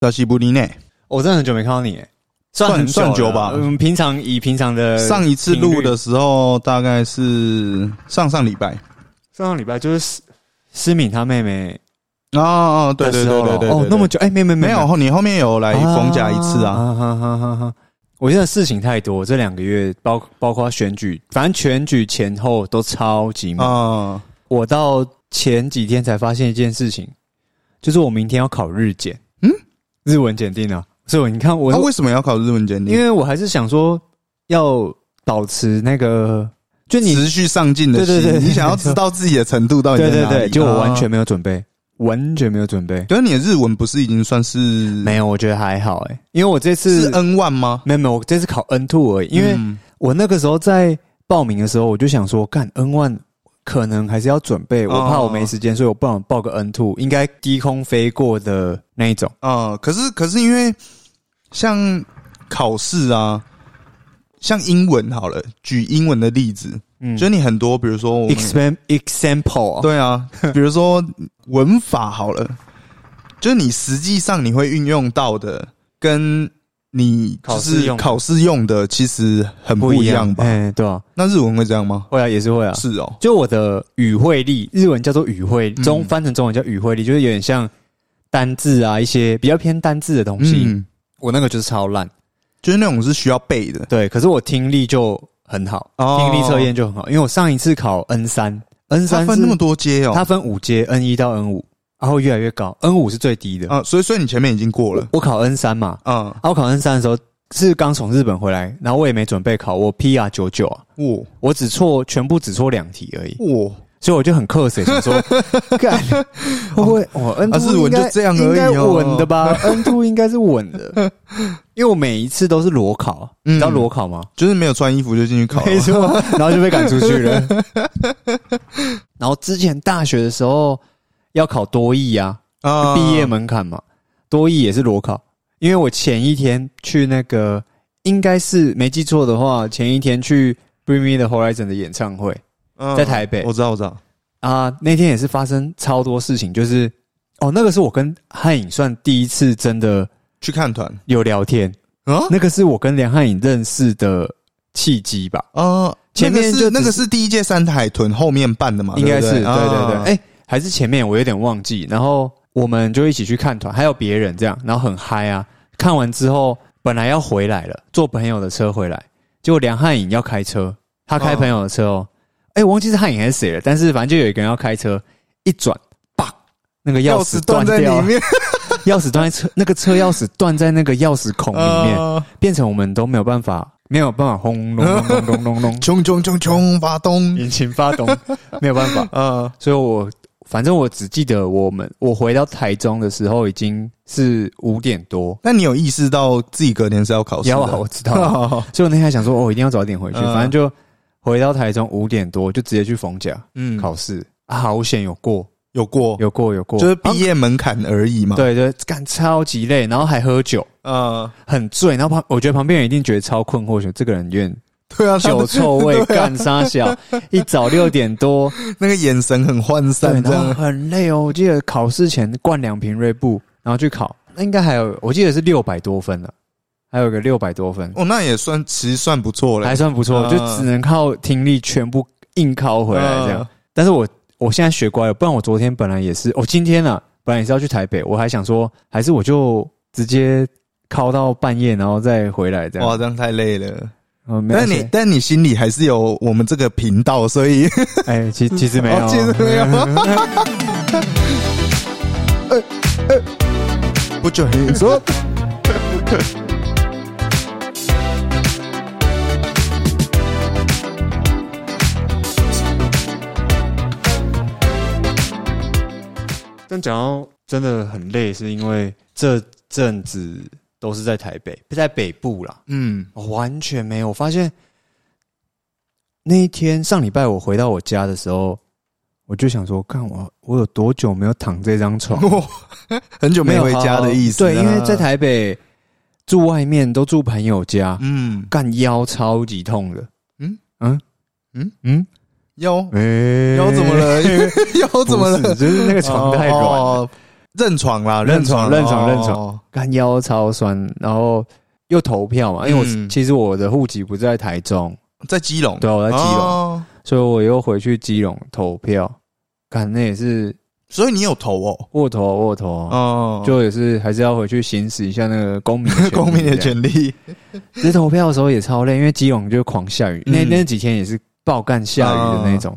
到西布里内，我真的很久没看到你，哎，算很算久吧。了嗯，平常以平常的上一次录的时候大概是上上礼拜。上上礼拜就是思思敏她妹妹哦哦，对对对对对，对，哦那么久，哎，没没没有，你后面有来逢甲一次啊？哈哈哈哈哈！我现在事情太多，这两个月包包括选举，反正选举前后都超级忙。哦，我到前几天才发现一件事情，就是我明天要考日检，嗯，日文检定啊。所以你看我，他为什么要考日文检定？因为我还是想说要保持那个，就你持续上进的心，对对对对你想要知道自己的程度到底对对在哪里？对，就我完全啊。没有准备，完全没有准备。可是你的日文不是已经算是没有，我觉得还好哎、因为我这次是 N one 吗？没有没有，我这次考 N two 而已，因为。嗯我那个时候在报名的时候，我就想说，干 N one 可能还是要准备，我怕我没时间，所以我不想报个 N two，应该低空飞过的那一种。啊、可是可是因为像考试啊，像英文好了，举英文的例子，嗯。就你很多，比如说 example，对啊，比如说文法好了，就是你实际上你会运用到的，跟你就考试用考试用的其实很不一样吧？哎、对啊，那日文会这样吗？会啊，也是会啊。是哦，就我的语汇力，日文叫做语汇，嗯中翻成中文叫语汇力，就是有点像单字啊，一些比较偏单字的东西。嗯，我那个就是超烂，就是那种是需要背的。对，可是我听力就很好，哦听力测验就很好，因为我上一次考 N 三，N 三分那么多阶哦，它分五阶，N 一到 N 五，然后越来越高，N 五是最低的。啊，所以所以你前面已经过了，我考 N 三嘛，啊，啊，我考 N 三的时候是刚从日本回来，然后我也没准备考，我 PR 九九啊，哇我只错全部只错两题而已，哇，所以我就很克谁，想说，干 会不会我 N 日文就这样而已哦应该 稳的吧？N two 应该是稳的，因为我每一次都是裸考，你知道嗯裸考吗？就是没有穿衣服就进去考，没错，然后就被赶出去了。然后之前大学的时候要考多艺啊，啊。毕业门槛嘛，多艺也是裸考，因为我前一天去那个，应该是没记错的话，前一天去 Bring Me the Horizon 的演唱会嗯在台北。我知道我知道，啊，那天也是发生超多事情，就是哦，那个是我跟汉影算第一次真的去看团。有聊天，啊？那个是我跟梁汉影认识的契机吧，啊，前面是那个是那个是第一届三海豚后面办的嘛，应该是对对对。哎、还是前面我有点忘记，然后我们就一起去看团，还有别人这样，然后很嗨啊。看完之后，本来要回来了，坐朋友的车回来，结果梁汉颖要开车，他开朋友的车哦，哎、我忘记是汉颖还是谁了，但是反正就有一个人要开车，一转，叭，那个钥钥匙匙断在掉里，面，钥匙断在车，那个车钥匙断在那个钥匙孔里面，啊变成我们都没有办法，没有办法轰隆隆隆隆隆隆，冲冲冲冲发动引擎发动，没有办法。啊所以我反正我只记得我们我回到台中的时候已经是五点多，那你有意识到自己隔天是要考试啊，我知道，所以我那天还想说，哦，一定要早点回去，嗯。反正就回到台中五点多就直接去逢甲嗯，考试，啊好险有过，有过，有过，有过，就是啊毕业门槛而已嘛。，对对，干超级累，然后还喝酒，嗯，很醉，然后旁我觉得旁边人一定觉得超困惑，说这个人有点对啊，酒臭味，干啥小，一早六点多，那个眼神很涣，散，这然后样很累哦。我记得考试前灌两瓶瑞布，然后去考，那应该还有，我记得是六百多分了，还有个六百多分，哦，那也算其实算不错了还。算不错，嗯就只能靠听力全部硬考回来这样。嗯但是我我现在学乖了，不然我昨天本来也是，我、今天啊，本来也是要去台北，我还想说，还是我就直接考到半夜，然后再回来这样。哇，这样太累了。嗯，没有但你但你心里还是有我们这个频道，所以哎，其 其实没有，哦其实没有。不准你说。但讲到真的很累，是因为这阵子都是在台北，在北部啦，嗯，我完全没有我发现。那一天上礼拜我回到我家的时候，我就想说，看我我有多久没有躺这张床，很久没回家的意思啊。对，因为在 台北住外面都住朋友家，嗯。干腰超级痛的。嗯？嗯？嗯？嗯，腰？哎腰怎么了？腰怎么了？就是那个床太软认床啦，认床认闯哦。认闯干腰超酸，然后又投票嘛，因为我、嗯其实我的户籍不在台中，在基隆，对啊，我在基隆，哦。所以我又回去基隆投票。干那也是所以你有投哦，握头啊握头啊，哦，就也是还是要回去行使一下那个公民 公民的权利，其实投票的时候也超累，因为基隆就狂下雨，那嗯。那几天也是爆干下雨的那种，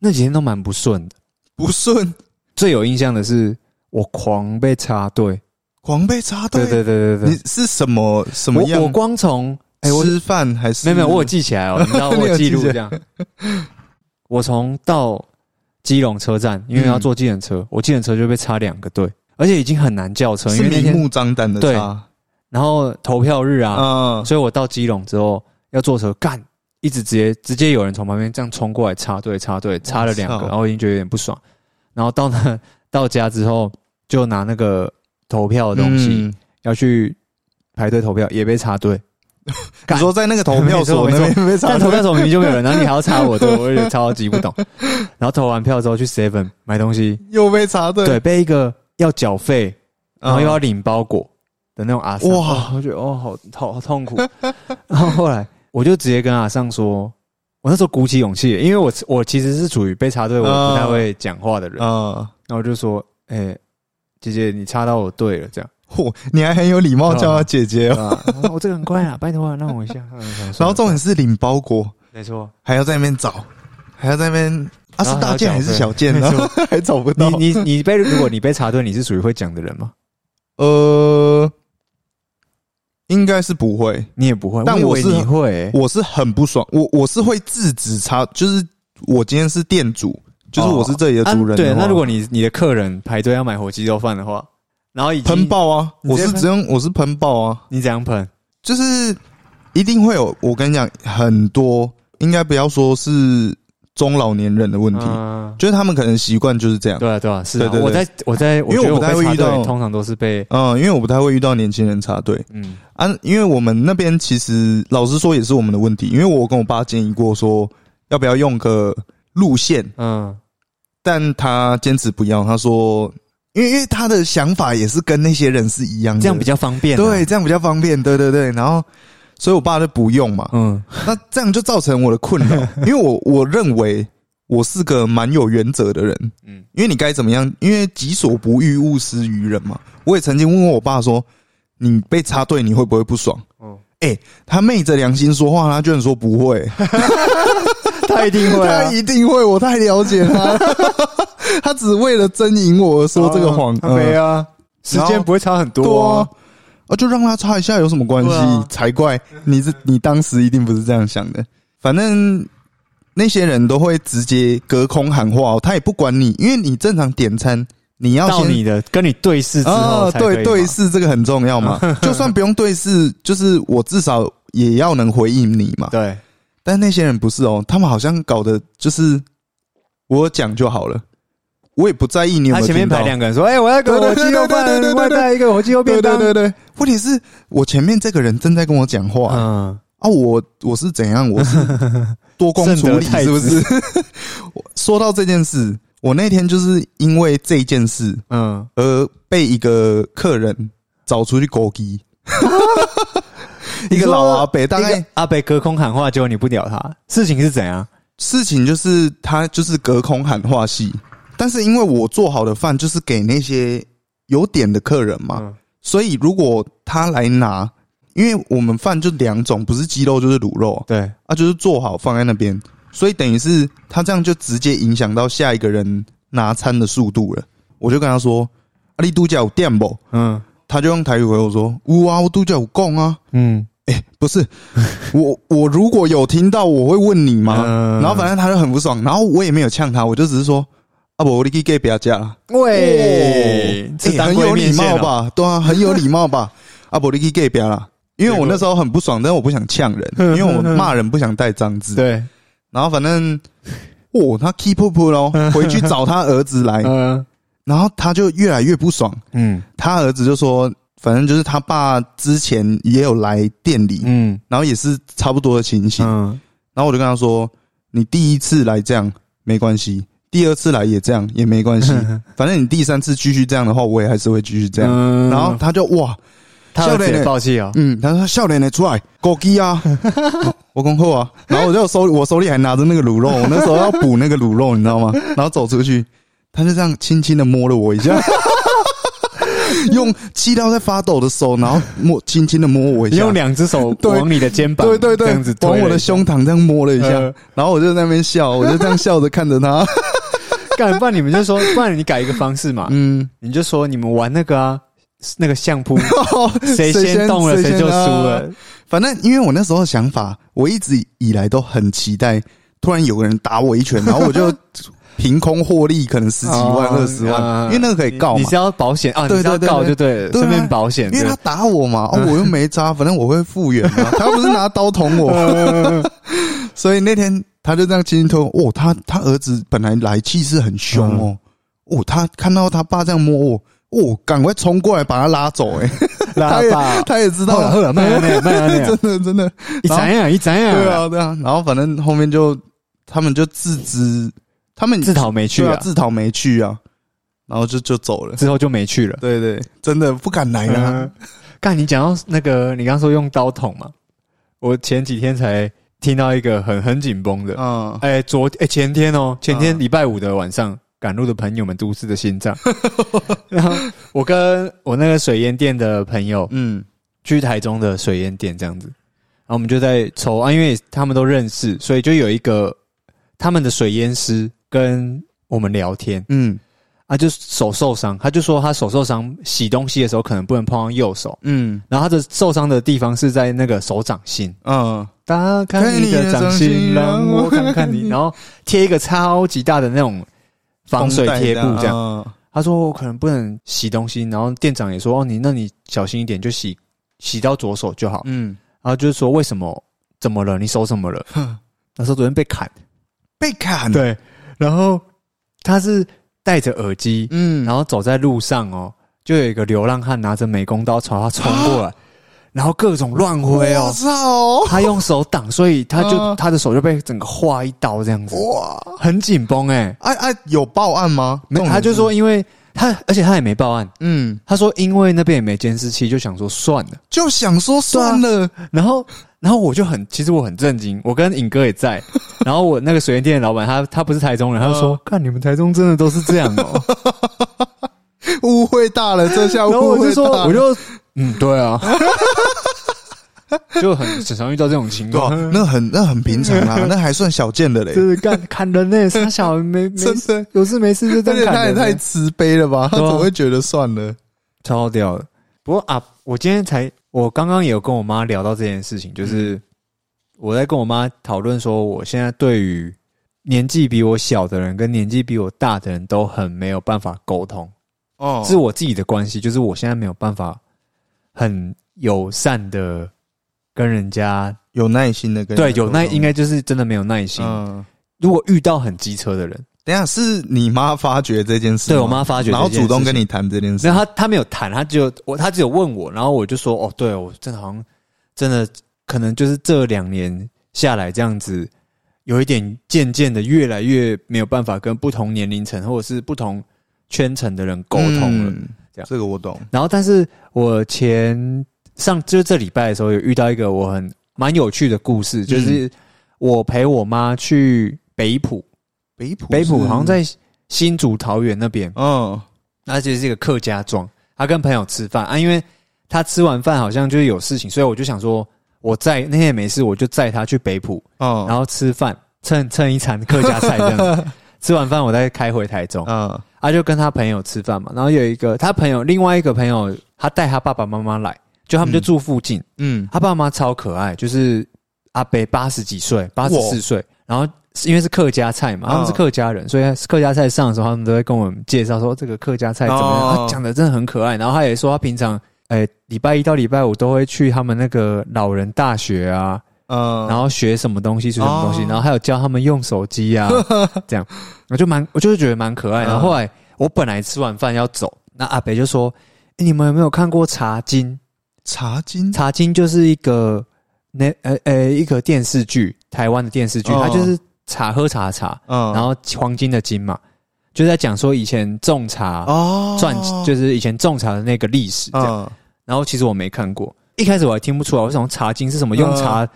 那几天都蛮不顺的。不顺，最有印象的是我狂被插队，狂被插对队，对对对。你，是什么什么样？我我光从吃饭还是没有没有我有记起来哦，你知道我记录这样，我从到基隆车站，因为要坐计程车，我计程车就被插两个队，而且已经很难叫车，因是为明目张胆的对。插，然后投票日啊，嗯，所以我到基隆之后要坐车干，一直直接直接有人从旁边这样冲过来插队插队插了两个，然后我已经觉得有点不爽。然后到那到家之后，就拿那个投票的东西、嗯。要去排队投票，也被插队。你干说在那个投票所 那边被插但投票所明明就没有人，然后你还要插我，队 我有点超级不懂。然后投完票之后去 Seven 买东西，又被插队，对，被一个要缴费，然后又要嗯领包裹的那种阿桑，哇哇，我觉得哦，好好好痛苦。然后后来我就直接跟阿尚说，我那时候鼓起勇气，因为我我其实是属于被插队，我不太会讲话的人，嗯，然后我就说，哎、姐姐，你插到我队了，这样。嚯，你还很有礼貌叫她姐姐哦。啊，我这个很乖啊，拜托啊，让我一下。然后重点是领包裹，没错，还要在那边找，还要在那边啊是大件还是小件，没然后 还找不到。你你你被如果你被插队，你是属于会讲的人吗？呃，应该是不会，你也不会，但我是你会、欸我是很不爽，我我是会制止插，就是我今天是店主，就是我是这里的主人对，那如果你你的客人排队要买火鸡肉饭的话，然后喷，爆啊，我是只用我是喷爆啊，你怎样喷？就是一定会有。我跟你讲，很多应该不要说是中老年人的问题，嗯，就是他们可能习惯就是这样。对啊，对啊，是啊。对对对我在我在，因为我不太会遇到通常都是被嗯，因为我不太会遇到年轻人插队嗯啊，因为我们那边其实老实说也是我们的问题，因为我跟我爸建议过说要不要用个路线，嗯但他坚持不要，他说，因为因为他的想法也是跟那些人是一样的，这样比较方便、啊。对，这样比较方便，对对对，然后所以我爸就不用嘛，嗯。那这样就造成我的困扰，因为我我认为我是个蛮有原则的人，嗯。因为你该怎么样，因为己所不欲，勿施于人嘛。我也曾经问过我爸说，你被插队你会不会不爽？哦，他昧着良心说话，他居然说不会，他一定会啊他，一定会，我太了解他，他只为了争赢我而说这个谎，嗯没啊，时间不会差很对多啊，啊，就让他差一下有什么关系？啊才怪！你这你当时一定不是这样想的。反正那些人都会直接隔空喊话、哦，他也不管你，因为你正常点餐，你要先到你的跟你对视之后对对视这个很重要嘛。就算不用对视，就是我至少也要能回应你嘛。对，但那些人不是哦，他们好像搞的就是我讲就好了，我也不在意你有没有他前面排两个人说：“哎，我要个火鸡肉饭外带一个火鸡肉对便当。”对对对，问题是我前面这个人正在跟我讲话，嗯，啊，我我是怎样？我是 多工处理，是不是？我说到这件事，我那天就是因为这件事嗯，而被一个客人找出去勾机，一个老阿伯，大概阿北隔空喊话，结果你不屌他，事情是怎样？事情就是他就是隔空喊话戏，但是因为我做好的饭就是给那些有点的客人嘛，嗯所以如果他来拿，因为我们饭就两种，不是鸡肉就是卤肉，对，啊，就是做好放在那边，所以等于是他这样就直接影响到下一个人拿餐的速度了。我就跟他说：“啊，你度假有电不嗯？”他就用台语回我说：“有啊，我度假有供啊。嗯，”不是，我我如果有听到，我会问你吗？嗯然后反正他就很不爽，然后我也没有呛他，我就只是说：“啊不，我你去给表家加了。”喂，欸是当很有礼？貌吧？对啊，很有礼貌吧？啊，不，你去给别啦。因为我那时候很不爽，但我不想呛人，因为我骂人不想带脏字。对，然后反正，哦，他 keep up 咯，回去找他儿子来，嗯然后他就越来越不爽。嗯他儿子就说，反正就是他爸之前也有来店里，嗯。然后也是差不多的情形。嗯，然后我就跟他说，你第一次来这样没关系，第二次来也这样也没关系，反正你第三次继续这样的话，我也还是会继续这样。嗯。然后他就哇，他笑脸呢爆气啊，嗯，他说笑脸的出来，狗鸡啊，我恭候啊，然后我就手我手里还拿着那个卤肉，我那时候要补那个卤肉，你知道吗？然后走出去，他就这样轻轻的摸了我一下，用气到在发抖的手，然后摸轻轻的摸我一下，你用两只手对往你的肩膀，对对对这样子，推往我的胸膛这样摸了一下，呃然后我就在那边笑，我就这样笑着看着他，干，不然你们就说，不然你改一个方式嘛，嗯，你就说你们玩那个啊，那个相扑，谁先动了谁就输了。。反正因为我那时候的想法，我一直以来都很期待，突然有个人打我一拳，然后我就凭空获利，可能十几万、哦二十万，嗯因为那个可以告嘛你是。要保险啊？对对对就对顺便保险。因为他打我嘛，哦，我又没扎，反正我会复原嘛。他不是拿刀捅我，所以那天他就这样轻轻推我。哦，他他儿子本来来气势很凶哦，哦，他看到他爸这样摸我，哦，赶快冲过来把他拉走、哎，拉他也，他也知道好了好了，慢点点，慢点真，的 真的，一眨眼一眨眼，对，啊对啊。然后反正后面就他们就自知，他们自讨没趣啊，自讨没趣啊，然后就就走了。之后就没去了。对对，真的不敢来啊。嗯。干，你讲到那个，你刚说用刀捅嘛，我前几天才听到一个很很紧绷的，嗯。哎、昨哎、前天哦，前天嗯。礼拜五的晚上，赶路的朋友们，都市的心脏。然后我跟我那个水烟店的朋友嗯。去台中的水烟店这样子，然后我们就在抽啊，因为他们都认识，所以就有一个他们的水烟师跟我们聊天嗯啊，就手受伤，他就说他手受伤，洗东西的时候可能不能碰到右手，嗯然后他的受伤的地方是在那个手掌心。嗯，打开你的掌心，让我看看你，然后贴一个超级大的那种防水贴布，这样。样。他说我可能不能洗东西，然后店长也说哦，你那你小心一点，就洗洗到左手就好。嗯，然后就是说为什么怎么了？你手怎么了？哼他说昨天被砍，被砍。，对，然后他是戴着耳机，嗯，然后走在路上哦，就有一个流浪汉拿着美工刀朝他冲过来，然后各种乱挥我哦。操！他用手挡，所以他就、嗯他的手就被整个划一刀这样子，哇！很紧绷哎。哎哎，有报案吗？没，重点他就是说，因为他而且他也没报案，嗯，他说因为那边也没监视器，就想说算了。就想说算了，然后然后我就很，其实我很震惊，我跟尹哥也在，然后我那个水源店的老板他他不是台中人，他就说，看你们台中真的都是这样哦。误会大了，这下误会我就说，大了。我就嗯，对啊。就很很常遇到这种情况，那很那很平常啊，那还算小见的嘞就。是干砍人呢，傻小没 没真的，有事没事就这样砍人呢，太慈悲了吧？他怎么会觉得算了？超屌的。不过啊，我今天才，我刚刚也有跟我妈聊到这件事情，就是我在跟我妈讨论说，我现在对于年纪比我小的人跟年纪比我大的人都很没有办法沟通，哦是我自己的关系，就是我现在没有办法很友善的跟人家，有耐心的跟对，有耐，应应该就是真的没有耐心。嗯。如果遇到很机车的人，等一下是你妈发觉这件事，对我妈发觉然后主动跟你谈这件事然。后他他没有谈，他只有我，他只有问我，然后我就说，哦，对我真的好像真的可能就是这两年下来这样子，有一点渐渐的越来越没有办法跟不同年龄层或者是不同圈层的人沟通了。嗯这样这个我懂。然后，但是我前上就是这礼拜的时候有遇到一个我很蛮有趣的故事，就是我陪我妈去北浦，北浦北浦好像在新竹桃园那边，嗯。那其实是一个客家庄，他跟朋友吃饭啊，因为他吃完饭好像就是有事情，所以我就想说，我在那天也没事，我就载他去北浦，嗯，然后吃饭，蹭蹭一餐客家菜这样子。吃完饭我再开回台中，嗯。他就跟他朋友吃饭嘛，然后有一个他朋友另外一个朋友，他带他爸爸妈妈来，就他们就住附近，嗯。他爸妈超可爱，就是阿伯八十几岁，八十四岁，然后因为是客家菜嘛，嗯他们是客家人，所以客家菜上的时候，他们都会跟我们介绍说这个客家菜怎么样。讲的真的很可爱，然后他也说他平常，哎，礼拜一到礼拜五都会去他们那个老人大学啊，嗯，然后学什么东西，学什么东西，哦然后还有教他们用手机啊，这样，我就蛮，我就是觉得蛮可爱。嗯然后后来我本来吃完饭要走，那阿北就说：“诶你们有没有看过《茶经》？茶金《茶经》就是一个那呃呃一个电视剧，台湾的电视剧，哦。它就是茶喝茶的茶，嗯，然后黄金的金嘛，就在讲说以前种茶哦，赚，就是以前种茶的那个历史这样。嗯然后其实我没看过，一开始我还听不出来，我想茶精是什么，用茶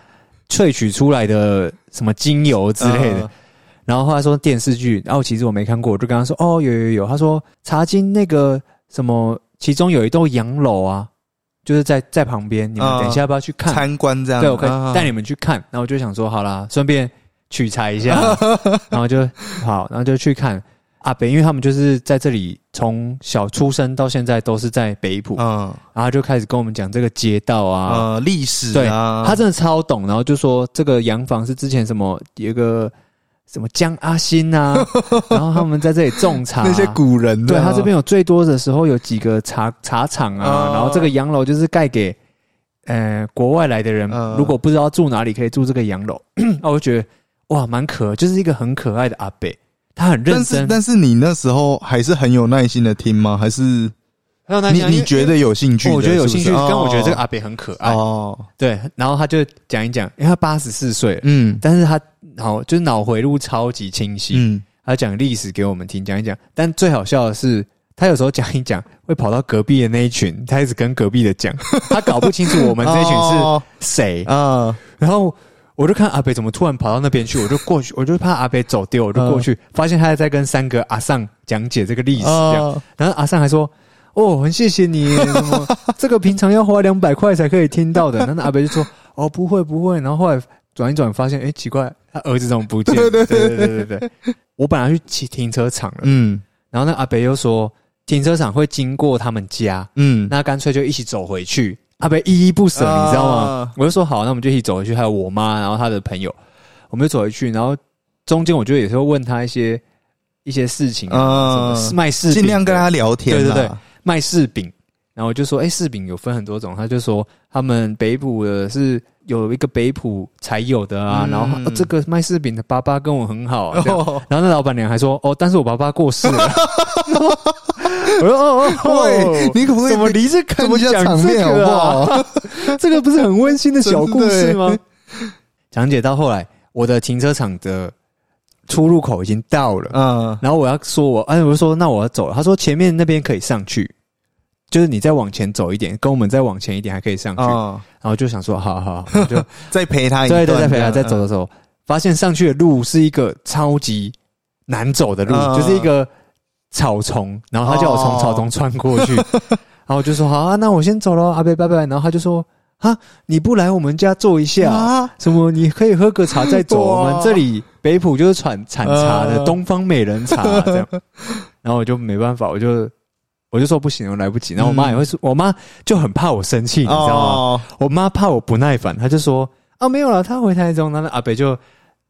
萃取出来的什么精油之类的。嗯然后后来说电视剧，然后其实我没看过，我就跟他说：“哦，有有有。”他说：“茶经那个什么，其中有一栋洋楼啊，就是在在旁边，你们嗯等一下要不要去看？参观这样，对，我可以啊带你们去看。”然后我就想说：“好啦，顺便取材一下。”然后就好，然后就去看阿北，因为他们就是在这里从小出生到现在都是在北浦，嗯然后就开始跟我们讲这个街道啊，呃历史对啊，他真的超懂，然后就说这个洋房是之前什么有一个什么江阿新啊，然后他们在这里种茶，那些古人对他这边有最多的时候有几个茶茶厂啊，哦然后这个洋楼就是盖给呃国外来的人，嗯如果不知道住哪里可以住这个洋楼，啊我就觉得哇蛮可，就是一个很可爱的阿北，他很认但是真，但是你那时候还是很有耐心的听吗？还是还有你你觉得有兴趣？我觉得有兴趣，是？不是跟我觉得这个哦阿北很可爱，哦，对，然后他就讲一讲，因为他八十四岁，嗯。但是他脑就是脑回路超级清晰，嗯，他讲历史给我们听，讲一讲。但最好笑的是，他有时候讲一讲，会跑到隔壁的那一群，他一直跟隔壁的讲，他搞不清楚我们这一群是哦谁。啊，然后我就看阿北怎么突然跑到那边去，我就过去，我就怕阿北走丢，我就过去，发现他在跟三个阿尚讲解这个历史，这样。啊然后阿尚还说。哦，很谢谢你，什 么这个平常要花两百块才可以听到的。然后阿北就说：“哦，不会不会。”然后后来转一转，发现哎，奇怪，他儿子怎么不见 了？对对对对对对。我本来去骑停车场了，嗯然后那阿北又说停车场会经过他们家，嗯，那干脆就一起走回去。阿北依依不舍，啊你知道吗？我就说好，那我们就一起走回去。还有我妈，然后他的朋友，我们就走回去。然后中间我就也是会问他一些一些事情啊，啊什么卖柿饼，尽量跟他聊天，对对对卖柿饼。然后我就说，哎、柿饼有分很多种。他就说，他们北浦的是有一个北浦才有的啊。嗯然后、哦这个卖柿饼的爸爸跟我很好、啊，这样哦然后那老板娘还说：“哦，但是我爸爸过世了。”我说：“哦哦喂哦，你可不可以怎么离这这么讲场面好不这个？这个不是很温馨的小故事吗？”讲解到后来，我的停车场的出入口已经到了，嗯然后我要说我，哎，我就说那我要走了。他说前面那边可以上去，就是你再往前走一点，跟我们再往前一点还可以上去。然啊，后就想说，好好好，就 再陪他一对对，再陪他再走走走，发现上去的路是一个超级难走的路，嗯。就是一个草丛，然后他叫我从草丛穿过去，然后我就说好啊，那我先走了，阿贝拜拜。然后他就说啊，你不来我们家坐一下，啊，什么你可以喝个茶再走，我们这里北浦就是产产茶的嗯。东方美人茶这样，然后我就没办法，我就。我就说不行，我来不及。然后我妈也会说，我妈就很怕我生气，你知道吗？哦，我妈怕我不耐烦，她就说：“啊，没有了，她回台中。”然后阿北就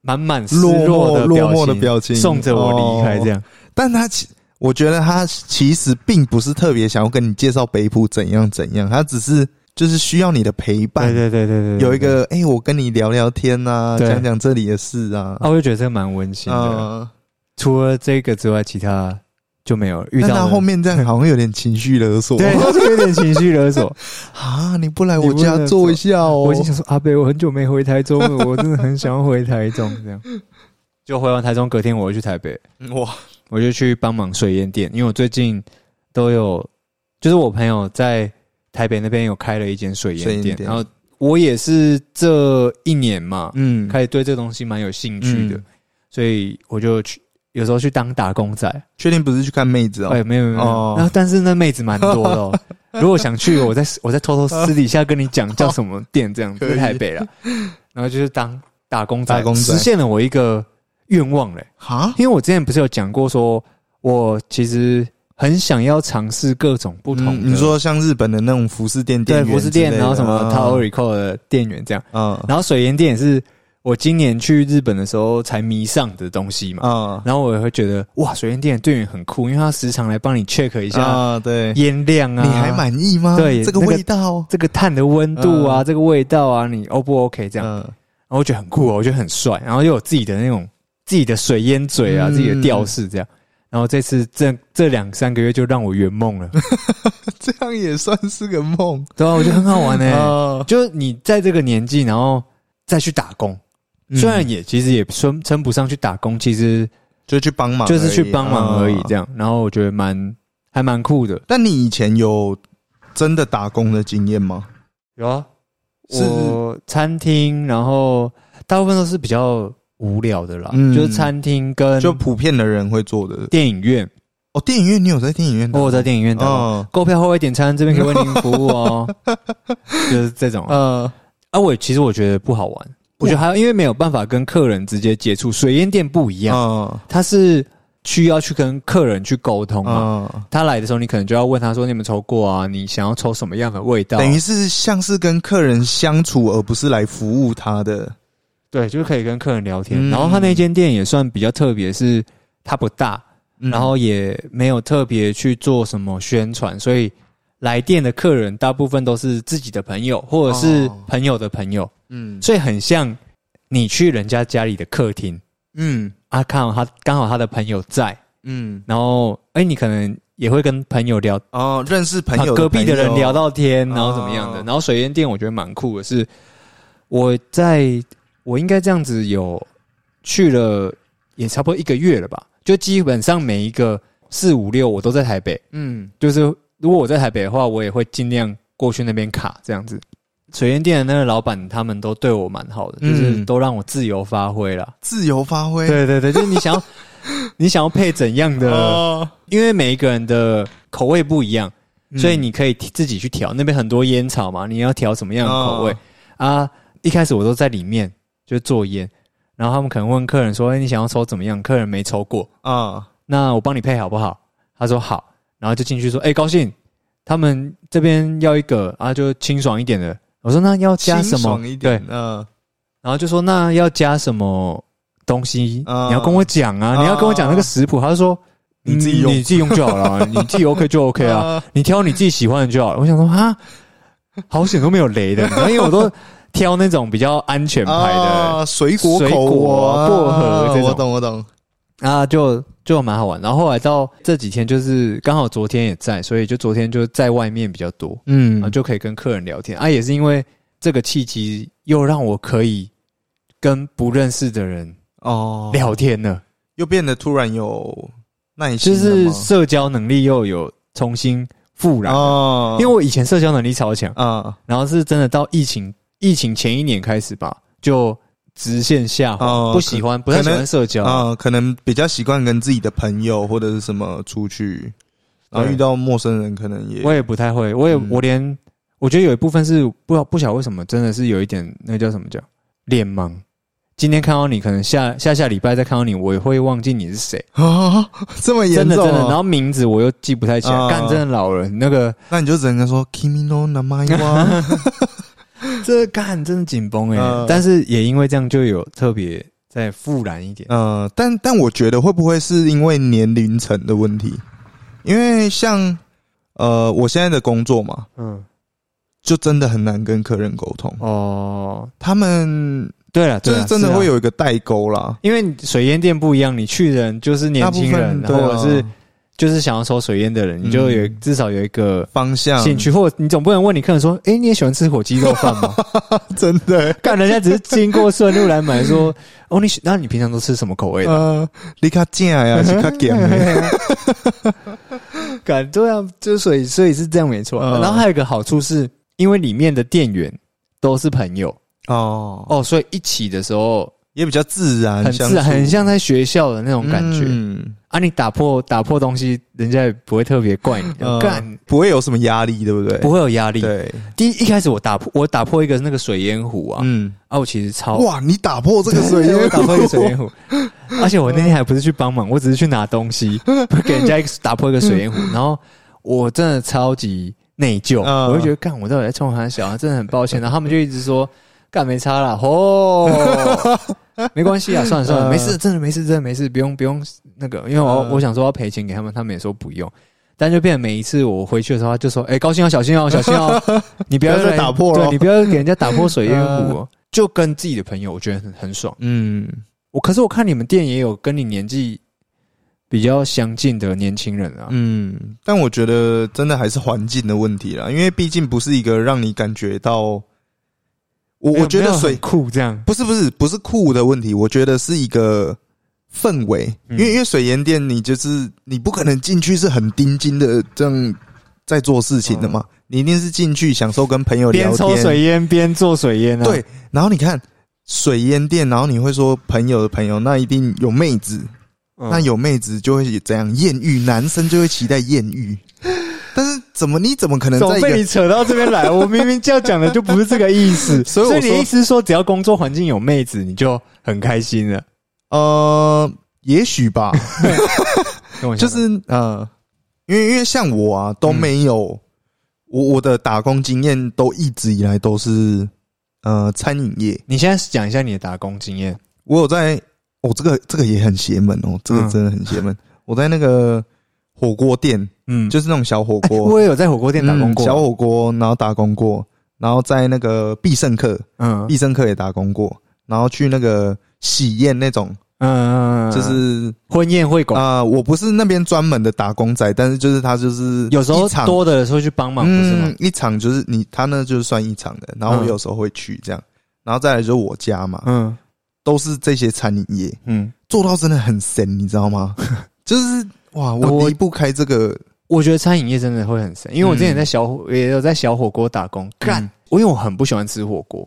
满满失落的落寞，的表情送着我离开，这样。但他其我觉得他其实并不是特别想要跟你介绍北浦怎样怎样，他只是就是需要你的陪伴。对对对对对，有一个哎、我跟你聊聊天啊，对讲讲这里的事啊。啊，我就觉得这个蛮温馨的。嗯，除了这个之外，其他就没有了遇到。但他后面这样好像有点情绪勒索。对，就是有点情绪勒索。啊，你不来我家坐一下哦。我已经想说，阿北，我很久没回台中了，我真的很想要回台中。这样，就回完台中，隔天我就去台北，哇，我就去帮忙水烟店，因为我最近都有，就是我朋友在台北那边有开了一间水烟店，店然后我也是这一年嘛，嗯，开始对这个东西蛮有兴趣的，嗯所以我就去。有时候去当打工仔，确定不是去看妹子哦？哎、没有没有然后但是那妹子蛮多的哦。如果想去，我再我再偷偷私底下跟你讲叫什么店，这样 可以。在台北了。然后就是当打工仔，打工仔。实现了我一个愿望嘞。哈，因为我之前不是有讲过说，我其实很想要尝试各种不同的，嗯你说像日本的那种服饰店店员对服饰店，然后什么啊 Taorico 的店员这样，嗯。然后水烟店也是我今年去日本的时候才迷上的东西嘛。啊然后我也会觉得哇，水烟店的店员很酷，因为他时常来帮你 check 一下啊，对，烟量啊，你还满意吗？这个对这个味道，这个碳的温度啊，嗯这个味道啊，你 O 不 OK 这样？嗯然后我觉得很酷、哦，我觉得很帅，然后又有自己的那种自己的水烟嘴啊，嗯自己的调式这样。然后这次这这两三个月就让我圆梦了，这样也算是个梦对啊，我觉得很好玩呢、啊。就是你在这个年纪，然后再去打工，嗯虽然也其实也称称不上去打工，其实就去帮忙，就是去帮忙而已，这样。然后我觉得蛮还蛮酷的。但你以前有真的打工的经验吗？有啊，我餐厅，然后大部分都是比较无聊的啦，嗯就是餐厅跟就普遍的人会做的。电影院。哦，电影院你有在电影院打？我有在电影院打购票后会点餐，这边可以为您服务哦。就是这种啊。呃，啊，我其实我觉得不好玩，我觉得还有因为没有办法跟客人直接接触，水烟店不一样，嗯它是需要去跟客人去沟通嘛。嗯，他来的时候，你可能就要问他说：“你有没有抽过啊？你想要抽什么样的味道？”等于是像是跟客人相处，而不是来服务他的。对，就是可以跟客人聊天。嗯然后他那间店也算比较特别，是它不大，嗯然后也没有特别去做什么宣传，所以来店的客人大部分都是自己的朋友或者是哦朋友的朋友，嗯。所以很像你去人家家里的客厅嗯。啊，看好他刚好他的朋友在，嗯，然后哎，你可能也会跟朋友聊，哦，认识朋友啊隔壁的人聊到天，然后怎么样的。哦然后水烟店我觉得蛮酷的是，我在我应该这样子有去了也差不多一个月了吧，就基本上每一个四五六我都在台北，嗯。就是如果我在台北的话，我也会尽量过去那边卡这样子。水烟店的那个老板他们都对我蛮好的，就是嗯都让我自由发挥了。自由发挥。对对对，就是你想要 你想要配怎样的，哦，因为每一个人的口味不一样。嗯所以你可以自己去调。那边很多烟草嘛，你要调什么样的口味、哦啊？一开始我都在里面就做烟，然后他们可能问客人说：“哎、你想要抽怎么样？”客人没抽过，啊，那我帮你配好不好？他说好，然后就进去说：“哎、高兴，他们这边要一个啊，就清爽一点的。”我说：“那要加什么清爽？”一对点，，嗯然后就说：“那要加什么东西？啊你要跟我讲啊，啊你要跟我讲那个食谱。”他就说：“你自己用嗯你自己用就好了，你自己 OK 就 OK 啊。”你挑你自己喜欢的就好了。我想说啊，好险都没有雷的，因为我都挑那种比较安全牌的啊，水果水口果啊薄荷这种我懂我懂。啊，就就蛮好玩。然后后来到这几天，就是刚好昨天也在，所以就昨天就在外面比较多，嗯啊，就可以跟客人聊天啊。也是因为这个契机，又让我可以跟不认识的人哦，聊天了，又变得突然有耐心就是社交能力又有重新复燃。哦，因为我以前社交能力超强。啊然后是真的到疫情疫情前一年开始吧，就直线下滑，哦不喜欢不太喜欢社交。啊，可能比较习惯跟自己的朋友或者是什么出去，然后遇到陌生人可能也我也不太会，我也、嗯我连我觉得有一部分是不知道不晓得为什么，真的是有一点那个叫什么叫脸盲。今天看到你，可能下下下礼拜再看到你，我也会忘记你是谁，啊 这么严重哦，真的真的。然后名字我又记不太起来，啊干、真的老人。那个那你就只能跟说 “kimi no namai wa”，这干真的紧绷哎嗯，但是也因为这样就有特别再复燃一点。呃，但但我觉得会不会是因为年龄层的问题？因为像呃，我现在的工作嘛，嗯，就真的很难跟客人沟通，哦，他们对了，就是真的会有一个代沟啦。因为水烟店不一样，你去的人就是年轻人，或者是就是想要抽水烟的人，你就有嗯至少有一个方向。兴趣，或你总不能问你客人说：“哎、你也喜欢吃火鸡肉饭吗？真的，？”看，人家只是经过顺路来买，说：“哦，你喜那你平常都吃什么口味的？呃，你卡正呀，是卡咸的，？”干，对啊，就所以所以是这样没错。嗯然后还有一个好处是，因为里面的店员都是朋友。哦，哦，所以一起的时候也比较自然，很自然，很像在学校的那种感觉。嗯，啊，你打破打破东西，人家也不会特别怪你，呃干、不会有什么压力，对不对？不会有压力。对，第一一开始我打破我打破一个那个水烟壶啊，嗯，啊，我其实超哇，你打破这个水烟 我烟打破一个水烟壶，而且我那天还不是去帮忙，我只是去拿东西，给人家一个打破一个水烟壶，然后我真的超级内疚，嗯。我就觉得干我到底在冲他小，真的很抱歉，然后他们就一直说干没差啦，哦，没关系啊，算 了算了，嗯没事，真的没事，真的没事，不用不用那个，因为我嗯我想说要赔钱给他们，他们也说不用。但就变成每一次我回去的时候，他就说：“哎、高兴哦，小心哦，小心哦，你不要再打破了对你不要给人家打破水烟壶哦。”就跟自己的朋友，我觉得很很爽。嗯，我可是我看你们店也有跟你年纪比较相近的年轻人啊。嗯，但我觉得真的还是环境的问题啦，因为毕竟不是一个让你感觉到我我觉得水库这样，不是不是不是酷的问题，我觉得是一个氛围，嗯。因为因为水烟店你就是你不可能进去是很盯紧的这样在做事情的嘛，你一定是进去享受跟朋友聊边抽，水烟边做水烟啊。对，然后你看水烟店，然后你会说朋友的朋友，那一定有妹子，嗯，那有妹子就会怎样艳遇，男生就会期待艳遇，但是怎么你怎么可能怎么在一被你扯到这边来？我明明就要讲的就不是这个意思，所以你的意思是说，只要工作环境有妹子，你就很开心了。呃，也许吧，跟我就是呃，因为因为像我啊都没有，我我的打工经验都一直以来都是呃餐饮业，你现在讲一下你的打工经验。我有在，哦，这个这个也很邪门哦，这个嗯真的很邪门。我在那个火锅店，嗯，就是那种小火哎锅，我也有在火锅店打工过。嗯小火锅，然后打工过，然后在那个必胜客，嗯。必胜客也打工过，然后去那个喜宴那种，嗯，就是婚宴会馆，啊、我不是那边专门的打工仔，但是就是他就是有时候场。多的时候去帮忙，不是吗？嗯？，一场就是你他那就是算一场的，然后我嗯有时候会去这样，然后再来就是我家嘛，嗯。都是这些餐饮业。嗯，做到真的很神，你知道吗？就是哇，我我离不开这个，我觉得餐饮业真的会很深，因为我之前在小火也有在小火锅打工，干嗯，我因为我很不喜欢吃火锅，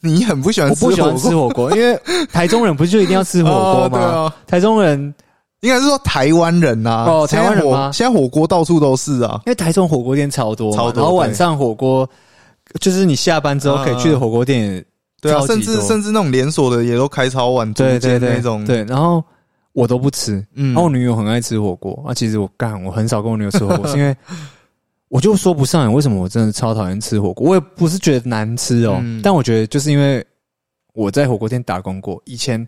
你很不喜欢我吃火锅？不喜欢吃火锅，因为台中人不是就一定要吃火锅吗？啊，台中人应该是说台湾人呐、哦台湾人吗？现在火锅到处都是啊，因为台中火锅店超多，超多然后晚上火锅就是你下班之后可以去的火锅店也对啊，甚至甚至那种连锁的也都开超晚，对对对那种，，对，然后我都不吃，嗯。然后我女友很爱吃火锅，啊，其实我干，我很少跟我女友吃火锅，是因为我就说不上来为什么我真的超讨厌吃火锅。我也不是觉得难吃哦，嗯。但我觉得就是因为我在火锅店打工过，以前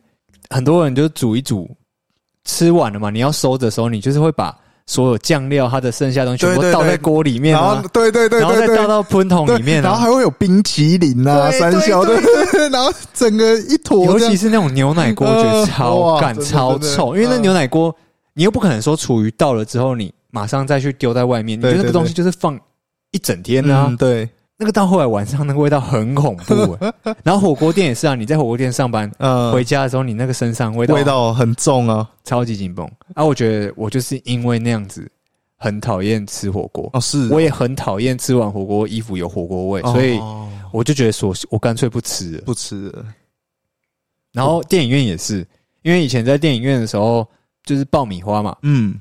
很多人就煮一煮，吃完了嘛，你要收的时候，你就是会把所有酱料它的剩下的东西全部倒在锅里面然啊后，对对对然后再倒到喷桶里面啊。然后还会有冰淇淋啊、三小的，然后整个一坨，尤其是那种牛奶锅，我觉得呃超干超的臭，因为那嗯牛奶锅你又不可能说厨余倒了之后你马上再去丢在外面，你对对觉得那个东西就是放一整天啊。嗯，，对，那个到后来晚上那个味道很恐怖 欸。然后火锅店也是啊，你在火锅店上班呃，回家的时候，你那个身上味道味道很重啊，超级紧绷。啊！我觉得我就是因为那样子很讨厌吃火锅，哦是，我也很讨厌吃完火锅衣服有火锅味，所以哦我就觉得说，我干脆不吃了。不吃了，然后电影院也是，因为以前在电影院的时候就是爆米花嘛，嗯，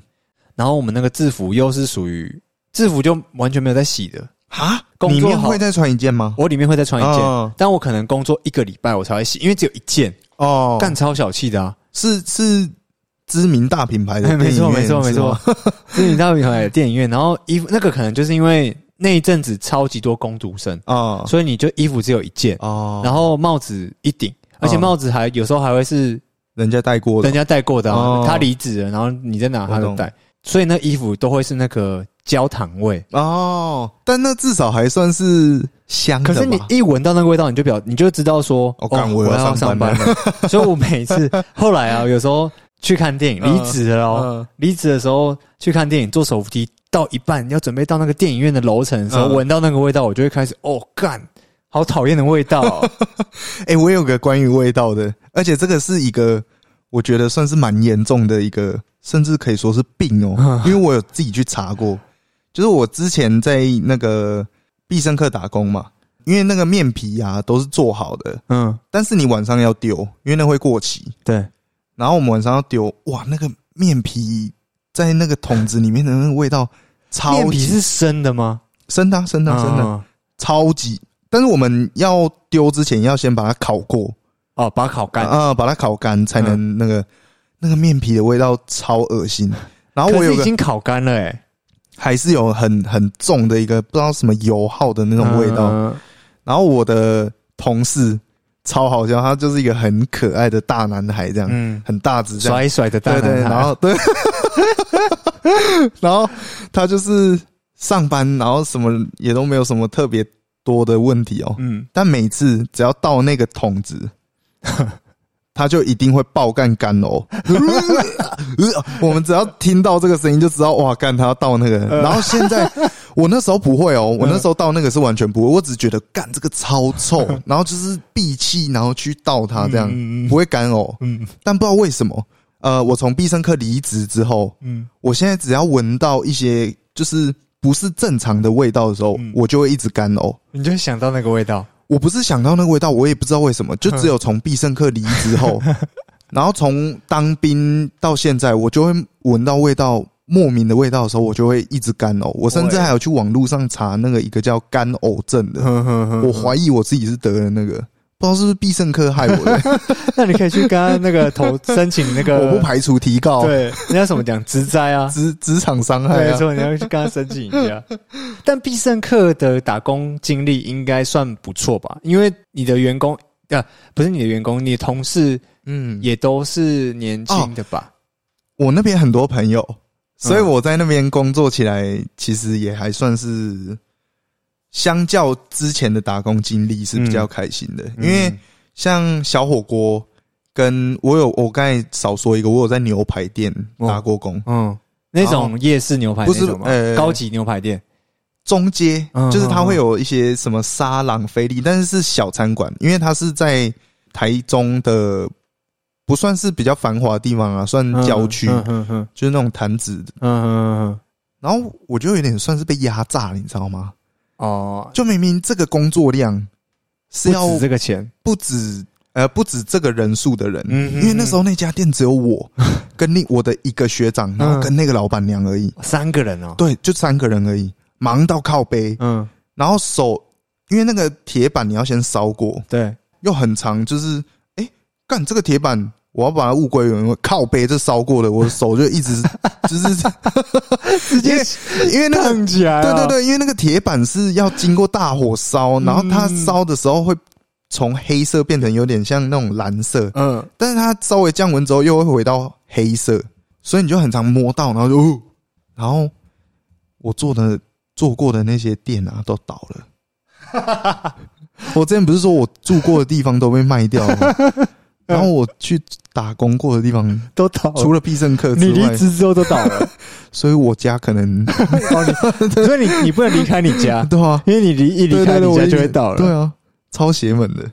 然后我们那个制服又是属于制服就完全没有在洗的，哈，工作好里面会再穿一件吗？我里面会再穿一件，哦。但我可能工作一个礼拜我才会洗，因为只有一件，哦，干超小气的啊！是是知名大品牌的哎没错没错没错。知名大品牌的电影院，然后衣服那个可能就是因为那一阵子超级多工读生，啊所以你就衣服只有一件，哦，然后帽子一顶，而且哦。帽子还有时候还会是人家戴过的。人家戴过的、啊哦，他离职了，然后你在哪他我懂。的戴，所以那衣服都会是那个焦糖味。哦，但那至少还算是香的可。是你一闻到那个味道，你就表你就知道说，哦干我要要上班了。所以我每次后来啊，有时候去看电影，嗯离职了哦，嗯离职的时候去看电影，坐手扶梯到一半要准备到那个电影院的楼层的时候，嗯闻到那个味道，我就会开始哦干，好讨厌的味道哦。哎、我有个关于味道的，而且这个是一个我觉得算是蛮严重的一个，甚至可以说是病哦、因为我有自己去查过，就是我之前在那个必胜客打工嘛，因为那个面皮啊都是做好的，嗯，但是你晚上要丢，因为那会过期。对，然后我们晚上要丢，哇，那个面皮在那个桶子里面的那个味道超级面皮是生的吗？生的啊、生的啊、生的，嗯超级。但是我们要丢之前要先把它烤过，哦，把它烤干。啊，把它烤干才能那个、那个面皮的味道超恶心。然后我有个经烤干了哎，还是有很很重的一个不知道什么油耗的那种味道。嗯然后我的同事超好笑，他就是一个很可爱的大男孩，这样、嗯，很大只。甩一甩的大对对，男孩然后对，然后他就是上班，然后什么也都没有什么特别多的问题哦。嗯，但每次只要到那个桶子，他就一定会爆干干呕。我们只要听到这个声音就知道，哇，干他要到那个。然后现在 我那时候不会哦，我那时候倒那个是完全不会，我只觉得干这个超臭，然后就是闭气，然后去倒它这样，嗯不会干呕。嗯但不知道为什么，呃，我从必胜客离职之后，嗯我现在只要闻到一些就是不是正常的味道的时候，嗯我就会一直干呕。你就会想到那个味道。我不是想到那个味道，我也不知道为什么，就只有从必胜客离职后，然后从当兵到现在，我就会闻到味道莫名的味道的时候，我就会一直干呕。我甚至还有去网络上查那个一个叫干呕症的，我我怀疑我自己是得了那个，不知道是不是必胜客害我的，那你可以去跟他那个投申请那个，我不排除提告对，人家怎么讲职灾啊？职职场伤害对，啊。说你要去跟他申请一下。但必胜客的打工经历应该算不错吧？因为你的员工啊，不是你的员工，你的同事嗯，也都是年轻的吧？我那边很多朋友，所以嗯我在那边工作起来，其实也还算是相较之前的打工经历是比较开心的。因为像小火锅，跟我有我刚才少说一个，我有在牛排店打过工，嗯，那种夜市牛排不是呃高级牛排店，中街嗯就是它会有一些什么沙朗、菲力，但是是小餐馆，因为它是在台中的。不算是比较繁华的地方啊，算郊区，嗯嗯嗯就是那种坛子嗯嗯然后我就有点算是被压榨了，你知道吗？哦，就明明这个工作量是要这个钱，不止呃不止这个人数的人，嗯因为那时候那家店只有我 跟另我的一个学长，然后跟那个老板娘而已，三个人哦，对，就三个人而已，忙到靠背，嗯，然后手因为那个铁板你要先烧过，对，又很长，就是哎干这个铁板。我要把它物归原位，靠背这烧过的，我的手就一直 就是直接，因为那个烫起来对对对，因为那个铁板是要经过大火烧，然后它嗯烧的时候会从黑色变成有点像那种蓝色，嗯，但是它稍微降温之后又会回到黑色，所以你就很常摸到，然后就，哦然后我做的做过的那些店啊都倒了。我之前不是说我住过的地方都被卖掉了吗？然后我去打工过的地方，都倒了，除了必胜客你离，职之后都倒了，所以我家可能 哦，你所以你你不能离开你家，对啊，因为你离一离开你家就会倒了，对啊，超邪门的。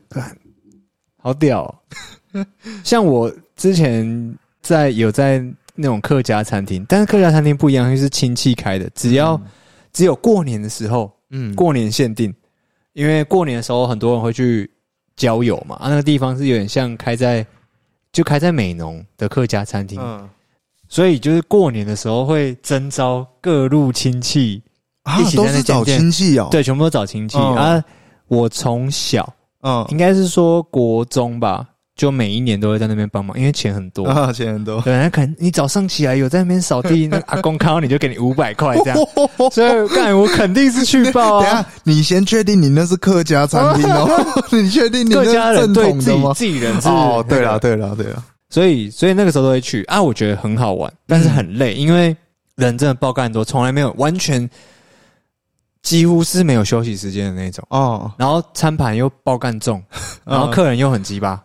好屌、哦！像我之前在有在那种客家餐厅，但是客家餐厅不一样，因为是亲戚开的，只要、只有过年的时候，嗯。过年限定，因为过年的时候很多人会去郊游嘛，啊，那个地方是有点像开在就开在美浓的客家餐厅，嗯。所以就是过年的时候会征召各路亲戚，啊一起在那都是找亲戚哦。，对，全部都找亲戚、嗯。啊。我从小嗯。应该是说国中吧，就每一年都会在那边帮忙，因为钱很多。啊，钱很多。对，那可能你早上起来有在那边扫地，那阿公看到你就给你五百块这样，所以干我肯定是去报啊等下。，你先确定你那是客家餐厅哦？你确定你那是正人对自己？自己人是哦，对了了，，对了，对了，所以所以那个时候都会去啊，我觉得很好玩，但是很累，因为人真的爆干多，从来没有完全几乎是没有休息时间的那种，哦，然后餐盘又爆干重，然后嗯客人又很鸡巴，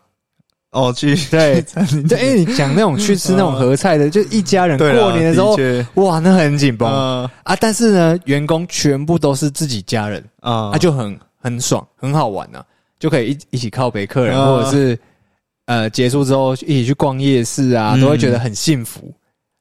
哦去对对，因为你讲那种去吃那种合菜的，就一家人过年的时候，哇，那很紧绷嗯啊。但是呢，员工全部都是自己家人，啊啊，就很很爽，很好玩呐、就可以一一起靠北客人，啊或者是呃结束之后一起去逛夜市啊，嗯都会觉得很幸福。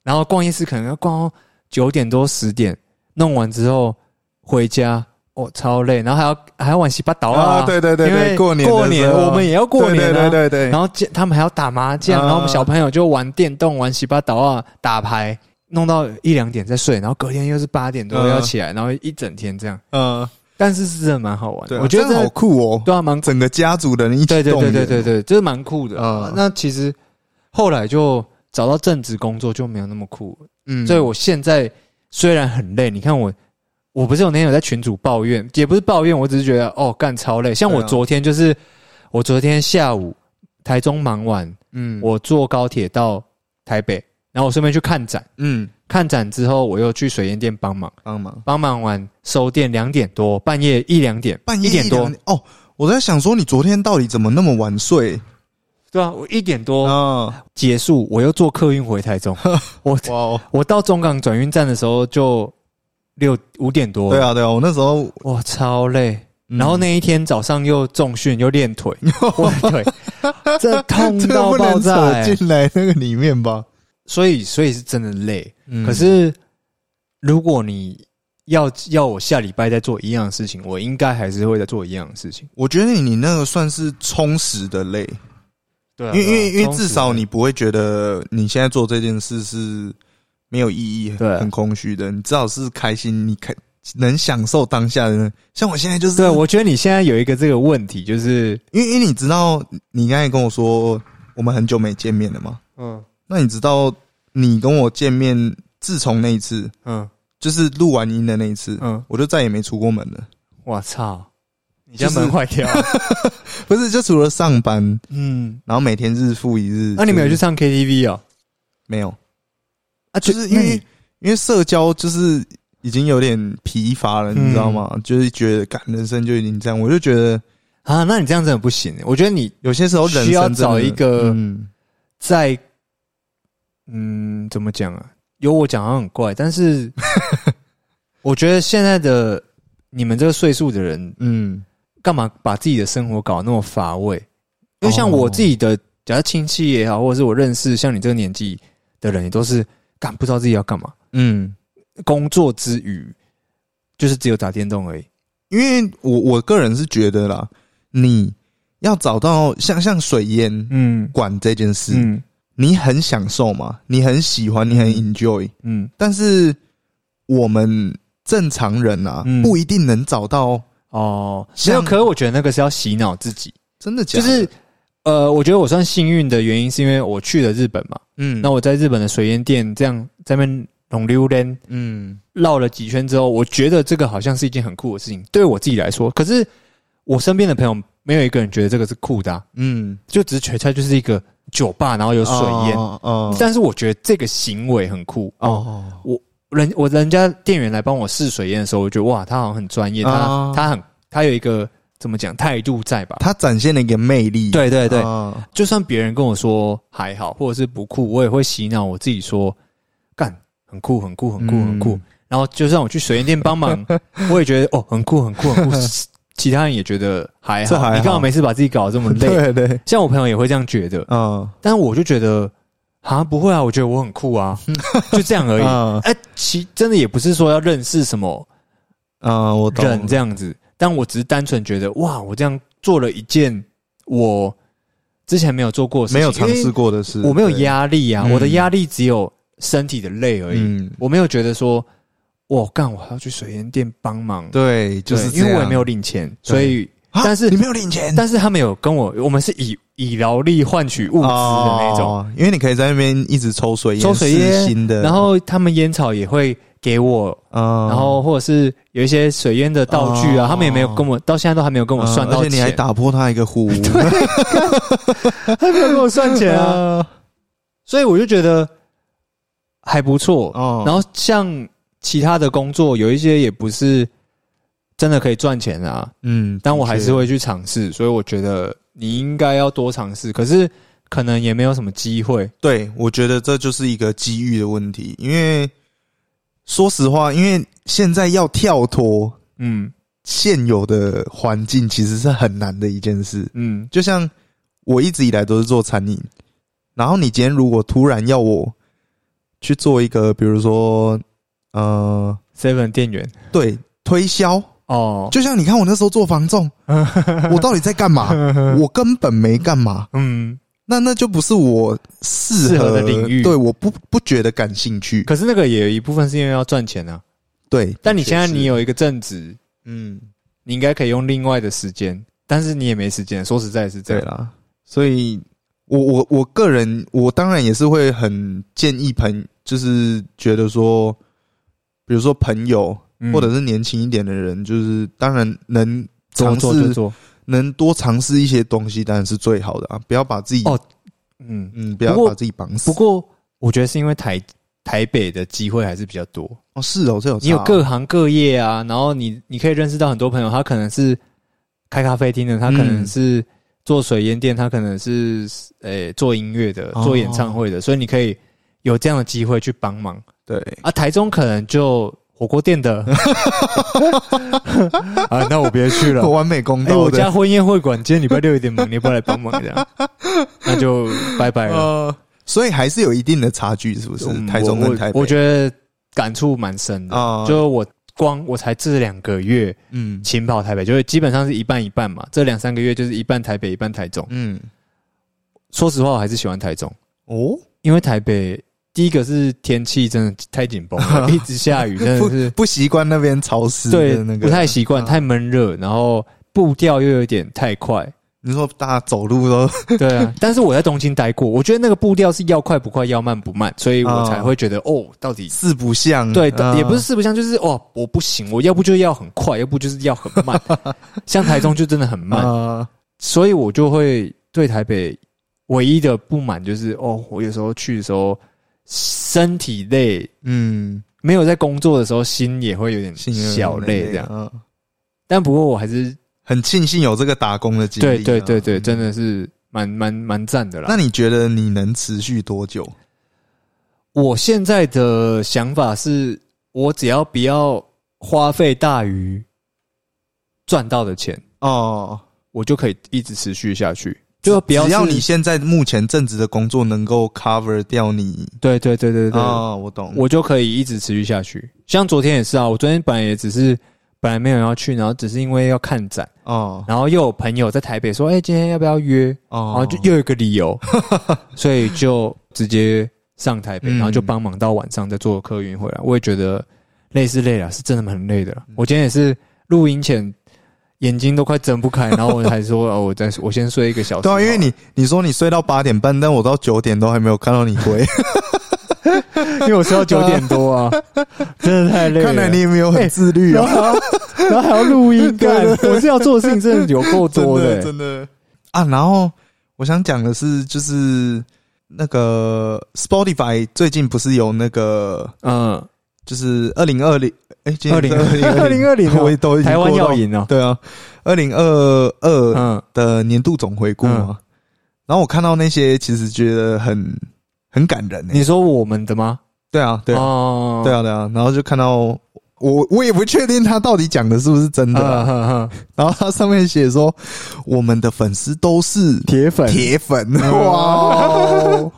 然后逛夜市可能要逛到九点多十点，弄完之后回家。哦，超累，然后还要还要玩洗八刀啊！啊，对对对因为对，过年过年我们也要过年啊，对对对对对，然后见他们还要打麻将，啊。然后我们小朋友就玩电动、玩洗八刀啊、打牌，弄到一两点再睡，然后隔天又是八点多嗯要起来，然后一整天这样。嗯，但是是真的蛮好玩我觉得好酷哦，对啊，蛮整个家族的人一起对对对对对对，就是蛮酷的。啊。那其实后来就找到正职工作就没有那么酷了，嗯。所以我现在虽然很累，你看我。我不是有那天有在群主抱怨，也不是抱怨，我只是觉得哦干超累。像我昨天就是，我昨天下午台中忙完，嗯。我坐高铁到台北，然后我顺便去看展。嗯。看展之后，我又去水烟店帮忙，帮忙。帮忙完收店两点多，半夜一两点，半夜一点多。两，哦，我在想说你昨天到底怎么那么晚睡？对啊，我一点多啊？结束，我又坐客运回台中。我我到中港转运站的时候就六五点多，对，啊，对啊，我那时候，哇，超累。嗯然后那一天早上又重训又练腿，我的腿这痛 到爆炸、进来那个里面吧？所以所以是真的累。嗯可是如果你要要我下礼拜再做一样的事情，我应该还是会再做一样的事情。我觉得你那个算是充实的累，对啊因为因为因为至少你不会觉得你现在做这件事是没有意义、对很空虚的，你至少是开心，你开能享受当下的。像我现在就是，对，我觉得你现在有一个这个问题，就是因为因为你知道，你刚才跟我说我们很久没见面了嘛，嗯那你知道你跟我见面，自从那一次嗯就是录完音的那一次，嗯，我就再也没出过门了。我操，你家就是门坏掉，不是，就除了上班，嗯，然后每天日复一日。那、你们有去唱 KTV 哦？没有？啊，就是因为因为社交就是已经有点疲乏了，嗯你知道吗？就是觉得，感人生就已经这样，我就觉得啊，那你这样真的不行。我觉得你有些时候需要找一个嗯在，嗯，怎么讲啊？有我讲好像很怪，但是 我觉得现在的你们这个岁数的人，嗯干嘛把自己的生活搞那么乏味？因为像我自己的，假如亲戚也好，或者是我认识像你这个年纪的人，也都是干不知道自己要干嘛。嗯，工作之余，就是只有打电动而已。因为我我个人是觉得啦，你要找到像像水烟嗯。管这件事，嗯。你很享受嘛，你很喜欢，你很 enjoy，嗯，但是我们正常人啊，嗯。不一定能找到哦，没有。可是我觉得那个是要洗脑自己，真的假的，就是呃，我觉得我算幸运的原因是因为我去了日本嘛，嗯。那我在日本的水烟店这样在那边弄溜连嗯。绕了几圈之后，我觉得这个好像是一件很酷的事情，对我自己来说。可是我身边的朋友没有一个人觉得这个是酷的啊、嗯，就只是觉得它就是一个酒吧，然后有水烟。哦但是我觉得这个行为很酷。哦。我，人我人家店员来帮我试水烟的时候，我觉得哇，他好像很专业，他、啊。他很他有一个怎么讲态度在吧？他展现了一个魅力，对对对，啊。就算别人跟我说还好，或者是不酷，我也会洗脑我自己说干很酷很酷很酷很酷。嗯。然后就算我去水烟店帮忙，我也觉得哦很酷很酷很酷。其他人也觉得还好，好。你干嘛没事把自己搞得这么累？对对，像我朋友也会这样觉得，嗯但是我就觉得啊不会啊，我觉得我很酷啊，就这样而已。嗯哎、其真的也不是说要认识什么嗯，我懂。人这样子，但我只是单纯觉得哇，我这样做了一件我之前没有做过的事情，没有尝试过的事，我没有，压力啊，嗯我的压力只有身体的累而已，嗯，我没有觉得说我干我还要去水烟店帮忙，对，就，是因为我也没有领钱，所以啊但是你没有领钱，但是他们有跟我，我们是以以劳力换取物资的那种，哦，因为你可以在那边一直抽水烟，抽水烟试新的，然后他们烟草也会给我，嗯，然后或者是有一些水烟的道具啊，哦。他们也没有跟我，到现在都还没有跟我算嗯到钱，而且你还打破他一个壶，还没有跟我算钱啊，啊，所以我就觉得还不错。哦。然后像其他的工作，有一些也不是真的可以赚钱啊，嗯，但我还是会去尝试，所以我觉得你应该要多尝试。可是可能也没有什么机会，对，我觉得这就是一个机遇的问题，因为说实话，因为现在要跳脱嗯现有的环境，其实是很难的一件事。嗯就像我一直以来都是做餐饮，然后你今天如果突然要我去做一个，比如说呃，，seven 店员对推销，哦，就像你看我那时候做房仲，我到底在干嘛？我根本没干嘛。嗯，那那就不是我适适合合的领域对，我不不觉得感兴趣。可是那个也有一部分是因为要赚钱啊。对，但你现在你有一个正职，嗯，你应该可以用另外的时间，但是你也没时间。说实在是这样，所以我我我个人，我当然也是会很建议朋，就是觉得说，比如说朋友嗯或者是年轻一点的人，就是当然能多尝试，做就做。能多尝试一些东西，当然是最好的啊！不要把自己哦嗯，嗯，不要把自己绑死。不过我觉得是因为台台北的机会还是比较多，哦，是哦，这有差你有各行各业啊，然后你你可以认识到很多朋友，他可能是开咖啡厅的，他可能是做水烟店，他可能是诶、做音乐的，哦做演唱会的，所以你可以有这样的机会去帮忙对，啊。台中可能就火锅店的。啊，那我别去了。完美公道的。家婚宴会馆今天礼拜六有点忙，你要不要来帮忙？这样，那就拜拜了。呃，所以还是有一定的差距，是不是？嗯台中我跟台北，我，我觉得感触蛮深的。啊就我光我才这两个月嗯勤跑台北，就是基本上是一半一半嘛。这两三个月就是一半台北，一半台中。嗯，说实话，我还是喜欢台中，哦，因为台北第一个是天气真的太紧绷了，一直下雨，真的不是不习惯那边潮湿对那个，不太习惯，啊太闷热，然后步调又有点太快。你说大家走路都 对啊，但是我在东京待过，我觉得那个步调是要快不快，要慢不慢，所以我才会觉得哦，到底四不像，对，啊也不是四不像，就是哦，我不行，我要不就要很快，要不就是要很慢。像台中就真的很慢，啊所以我就会对台北唯一的不满就是哦，我有时候去的时候身体累，嗯，没有在工作的时候心也会有点小累这样。嗯但不过我还是很庆幸有这个打工的经历啊。对对对真的是蛮蛮蛮赞的啦。那你觉得你能持续多久？我现在的想法是，我只要不要花费大于赚到的钱，哦，我就可以一直持续下去。就不要只要你现在目前正职的工作能够 cover 掉你，对对对对对，哦，我懂，我就可以一直持续下去。像昨天也是啊，我昨天本来也只是本来没有要去，然后只是因为要看展，哦然后又有朋友在台北说，哎、今天要不要约？然哦后就又有一个理由，所以就直接上台北，嗯然后就帮忙到晚上再坐客运回来。我也觉得累是累了，是真的蛮累的。我今天也是录音前眼睛都快睁不开，然后我还说 哦，我再我先睡一个小时。对啊，因为你你说你睡到八点半，但我到九点都还没有看到你回，因为我睡到九点多啊，真的太累了。看来你也没有很自律啊。然后还要录音干，我是要做的事情真的有够多的、的真的。啊。然后我想讲的是，就是那个 Spotify 最近不是有那个，嗯，就是二零二零，哎，今天20是2020哦。我都台湾要。赢了。对啊，二零二二嗯，的年度总回顾嘛。然后我看到那些，其实觉得很很感人诶、你说我们的吗？对啊，对啊，哦。对啊，对啊。然后就看到我，我也不确定他到底讲的是不是真的然后他上面写说，我们的粉丝都是铁粉。铁粉，哇。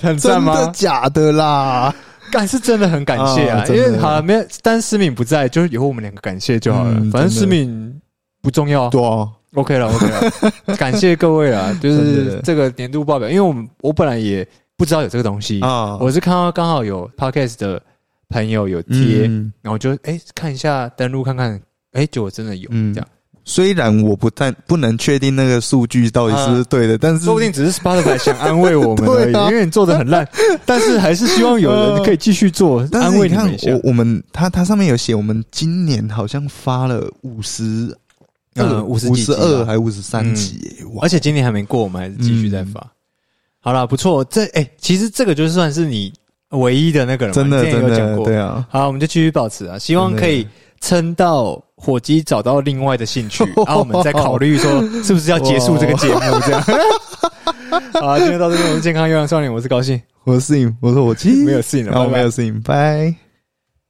很赞真的吗？假的啦？干是真的很感谢啊啊，因为好了没有，但思敏不在，就是以后我们两个感谢就好了。嗯反正思敏不重要。对啊，，OK 了，OK 了。感谢各位啊，就是这个年度报表，因为我们我本来也不知道有这个东西，啊，我是看到刚好有 Podcast 的朋友有贴，嗯。然后就哎、看一下登录看看，哎、结果真的有、嗯。这样，虽然我不但不能确定那个数据到底是不是对的，但是说不定只是 Spotify 想安慰我们而已，啊。因为你做的很烂，但是还是希望有人可以继续做，但安慰你看慰们一下。我。我们它它上面有写，我们今年好像发了五十嗯50五十二还五十三集而且今年还没过，我们还是继续在发。好了，不错，这哎、其实这个就算是你唯一的那个了嘛，真的真的有讲过。对啊，好，我们就继续保持啊，希望可以撑到火鸡找到另外的兴趣，然 后我们再考虑说是不是要结束这个节目这样。好啊，今天到这边，我是健康优良少年，我是高兴，我是你，我是火鸡没有事情了，后没有事情，拜。